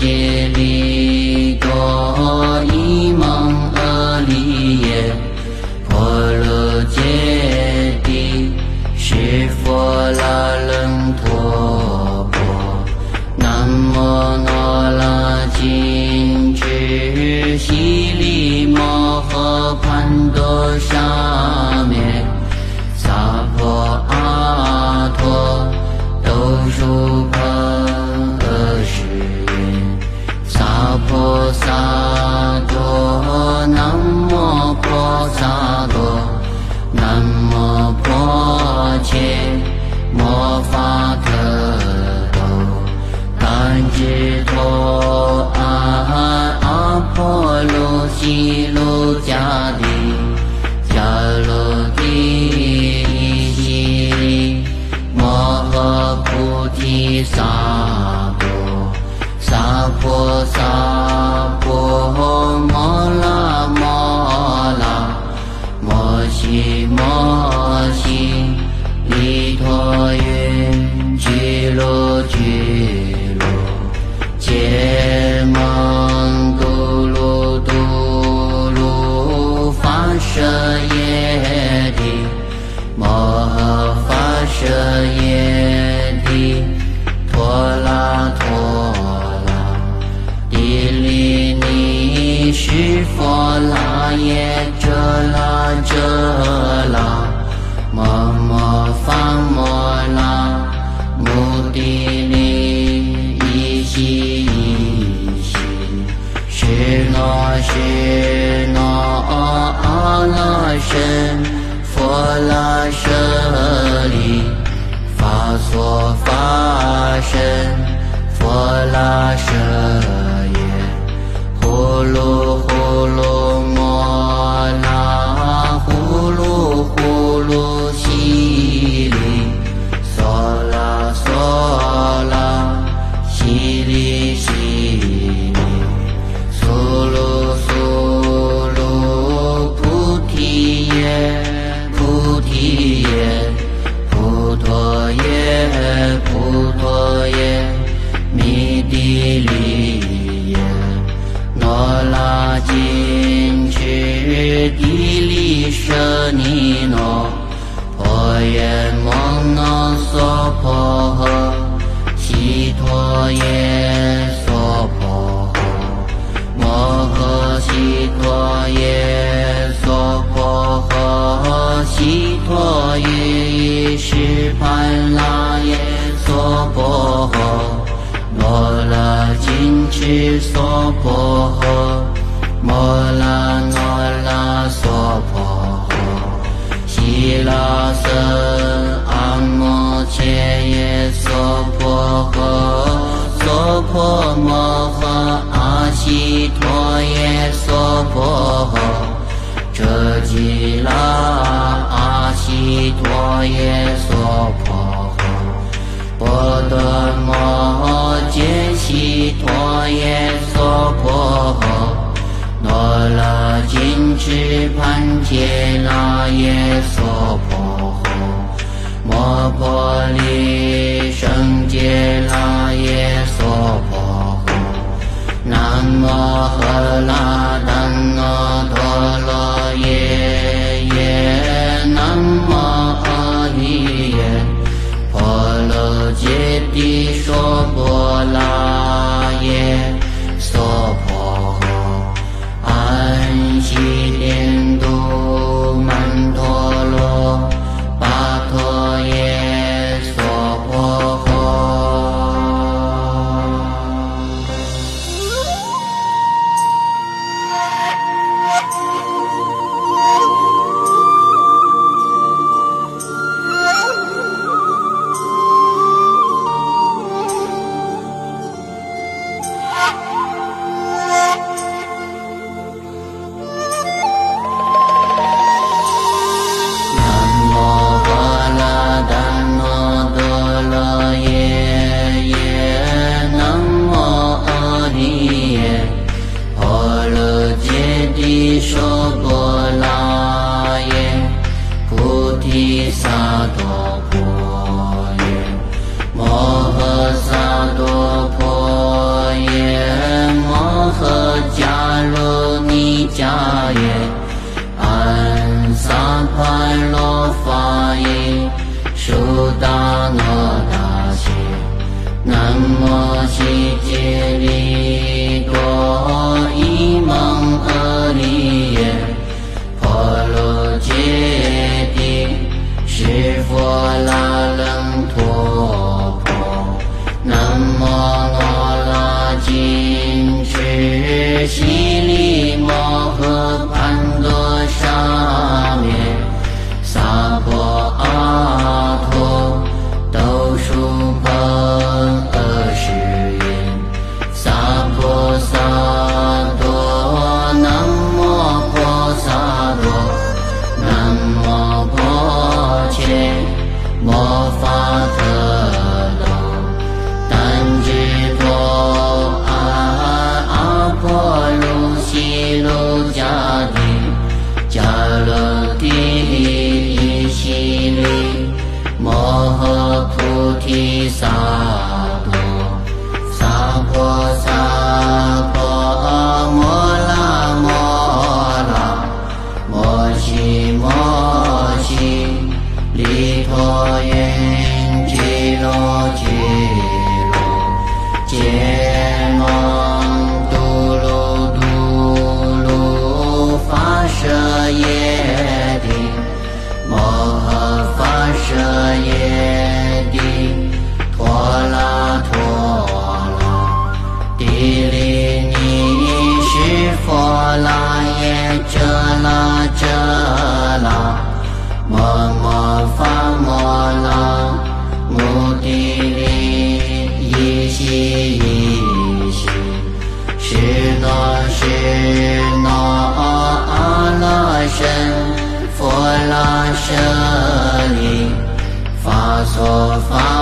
give me song. Yeah. 耶依是盘耶娑婆诃，摩呐金翅娑婆诃，摩呐那拉娑婆诃，悉拉瑟阿摩揭耶娑婆诃，娑婆摩诃阿悉陀耶娑婆诃，遮吉拉阿。啊悉陀夜娑婆诃，波多摩揭悉陀耶娑婆诃，那罗谨墀盘揭啰娑婆诃，摩婆利胜揭娑婆诃，南无喝啰。Parlophaya อีสา 下你发错发。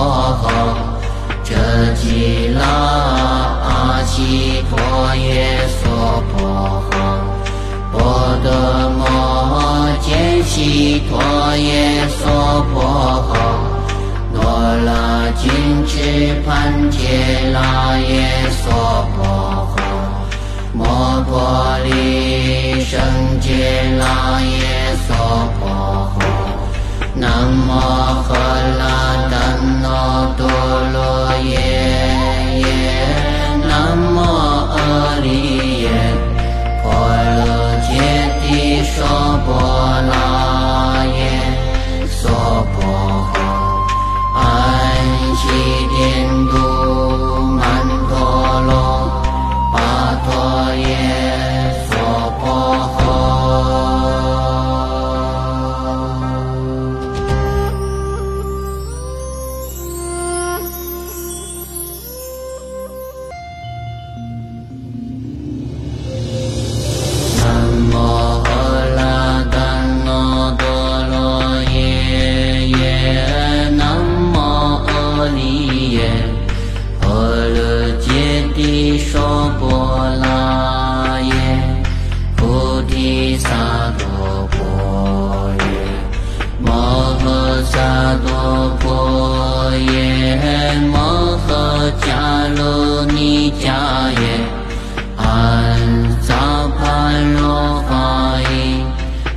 婆诃，折吉那阿悉陀耶娑婆诃，波多摩羯悉陀耶娑婆诃，那啰谨墀盘帖娑婆诃，摩婆利胜羯啰夜娑婆诃，南无喝啰怛。耶耶南无阿俐耶婆卢羯帝烁钵罗迦耶安杂蟠罗花，伊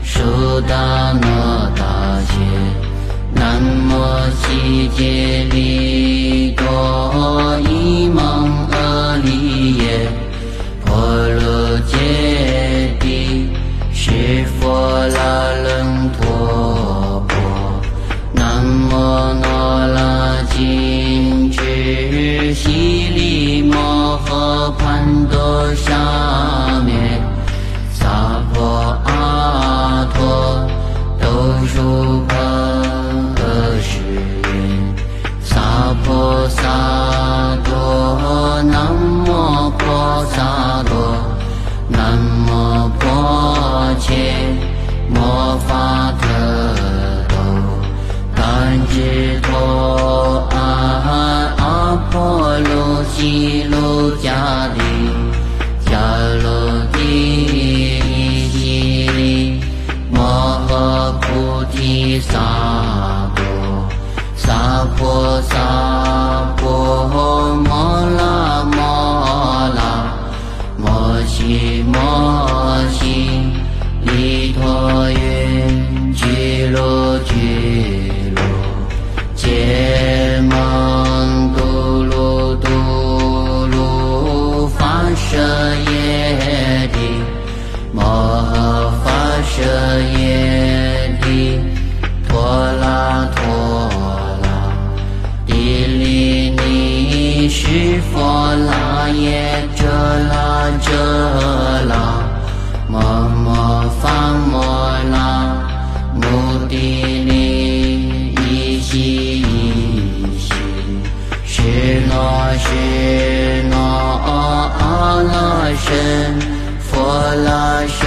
数怛那达且南摩悉羯利。都输婆诃世言，萨婆萨多南无婆萨多，南无婆伽摩法特多，甘智陀阿阿婆卢悉卢迦帝。萨婆萨婆萨婆摩拉摩拉摩悉摩悉利陀云俱卢是那阿那僧佛拉舍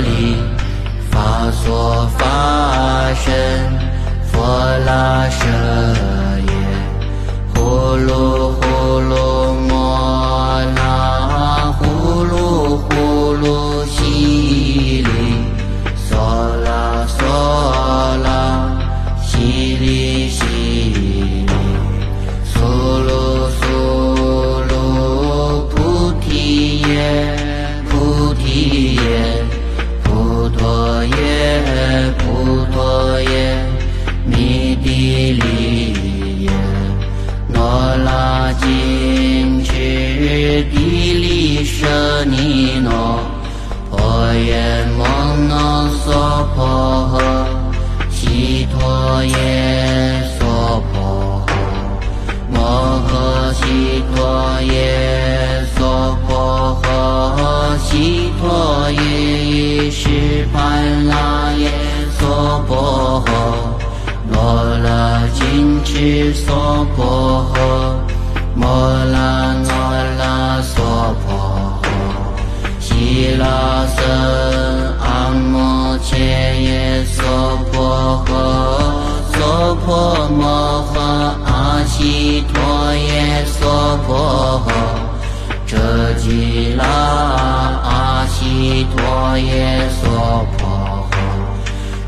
利，法所发身佛拉舍耶，呼噜呼噜。叶菩陀耶，弥帝利耶，罗拉金智地利舍尼诺。婆耶摩那娑金智娑婆诃，摩拉那娑婆诃。悉拉僧阿摩切耶娑婆诃，娑婆摩诃阿悉陀耶娑婆诃，遮吉拉阿悉陀耶娑婆诃，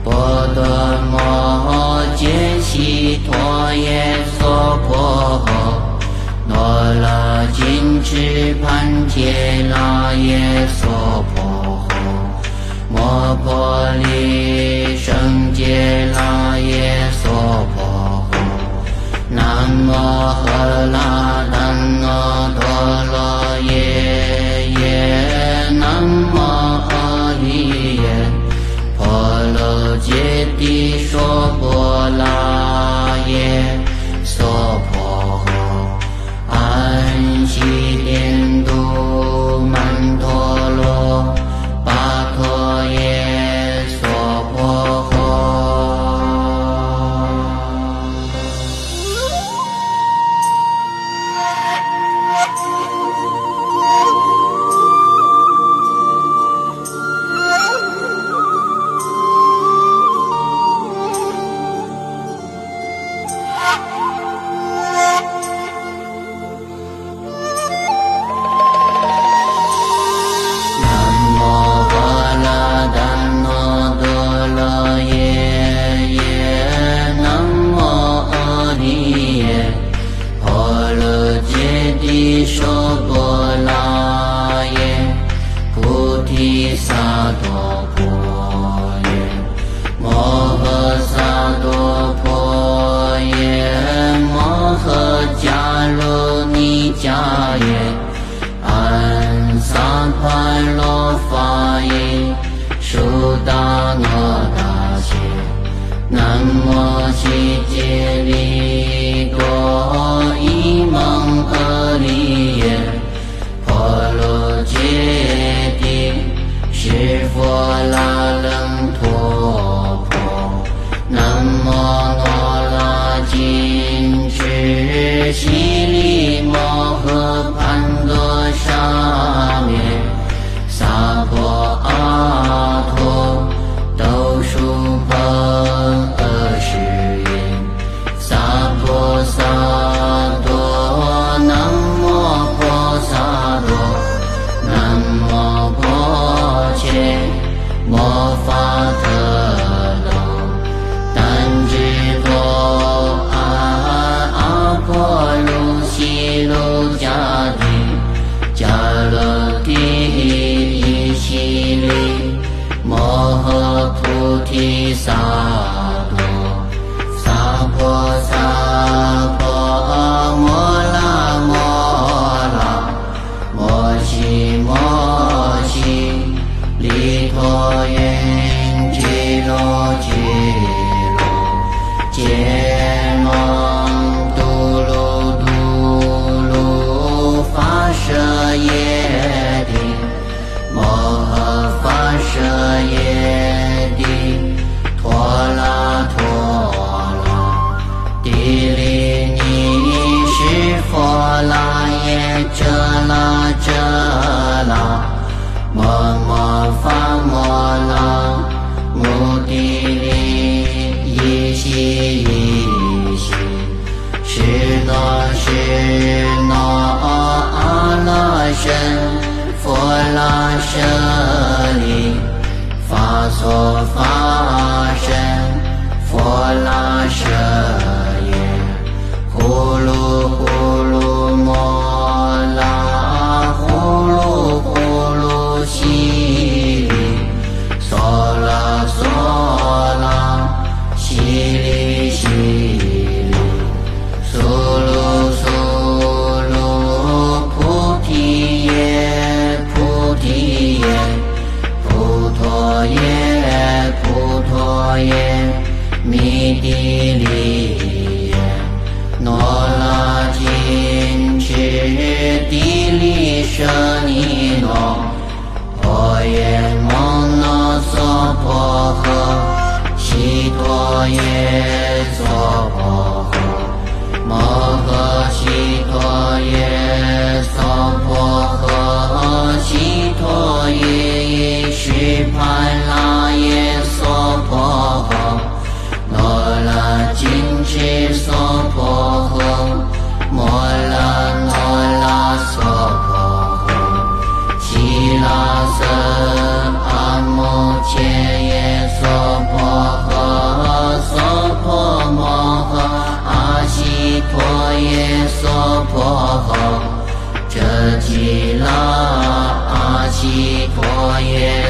波德摩揭陀耶娑婆。诃。罗勒金智盘揭那耶娑婆？诃，摩婆？利胜揭那耶娑婆？诃，南无喝啦南无多罗耶耶，南无阿利耶，婆？罗揭谛说罗伐伊输多罗达耶，南无悉羯利帝，伊蒙阿利耶，婆卢羯帝，室佛拉楞陀婆，南无那罗谨墀，悉唎。Nobody 寂寞心里头晕寂寞身佛拉舍利，法所法。地利耶，诺那金持地利舍尼诺，婆耶摩那娑婆诃，悉陀耶娑。娑婆，摩拉拉娑婆诃，悉啦瑟阿母切耶娑婆诃，娑婆摩诃阿悉婆耶娑婆诃，遮吉啦阿悉婆耶。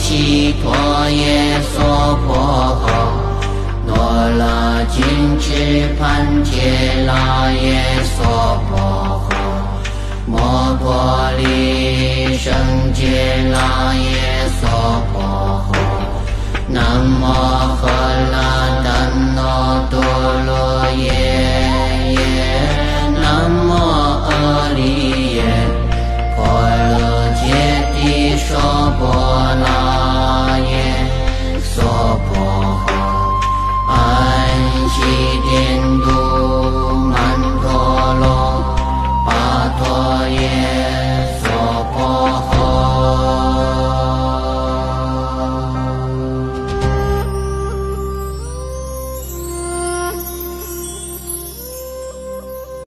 悉陀夜娑婆诃，那呐谨墀盘伽呐耶娑婆诃，摩婆利胜迦那耶。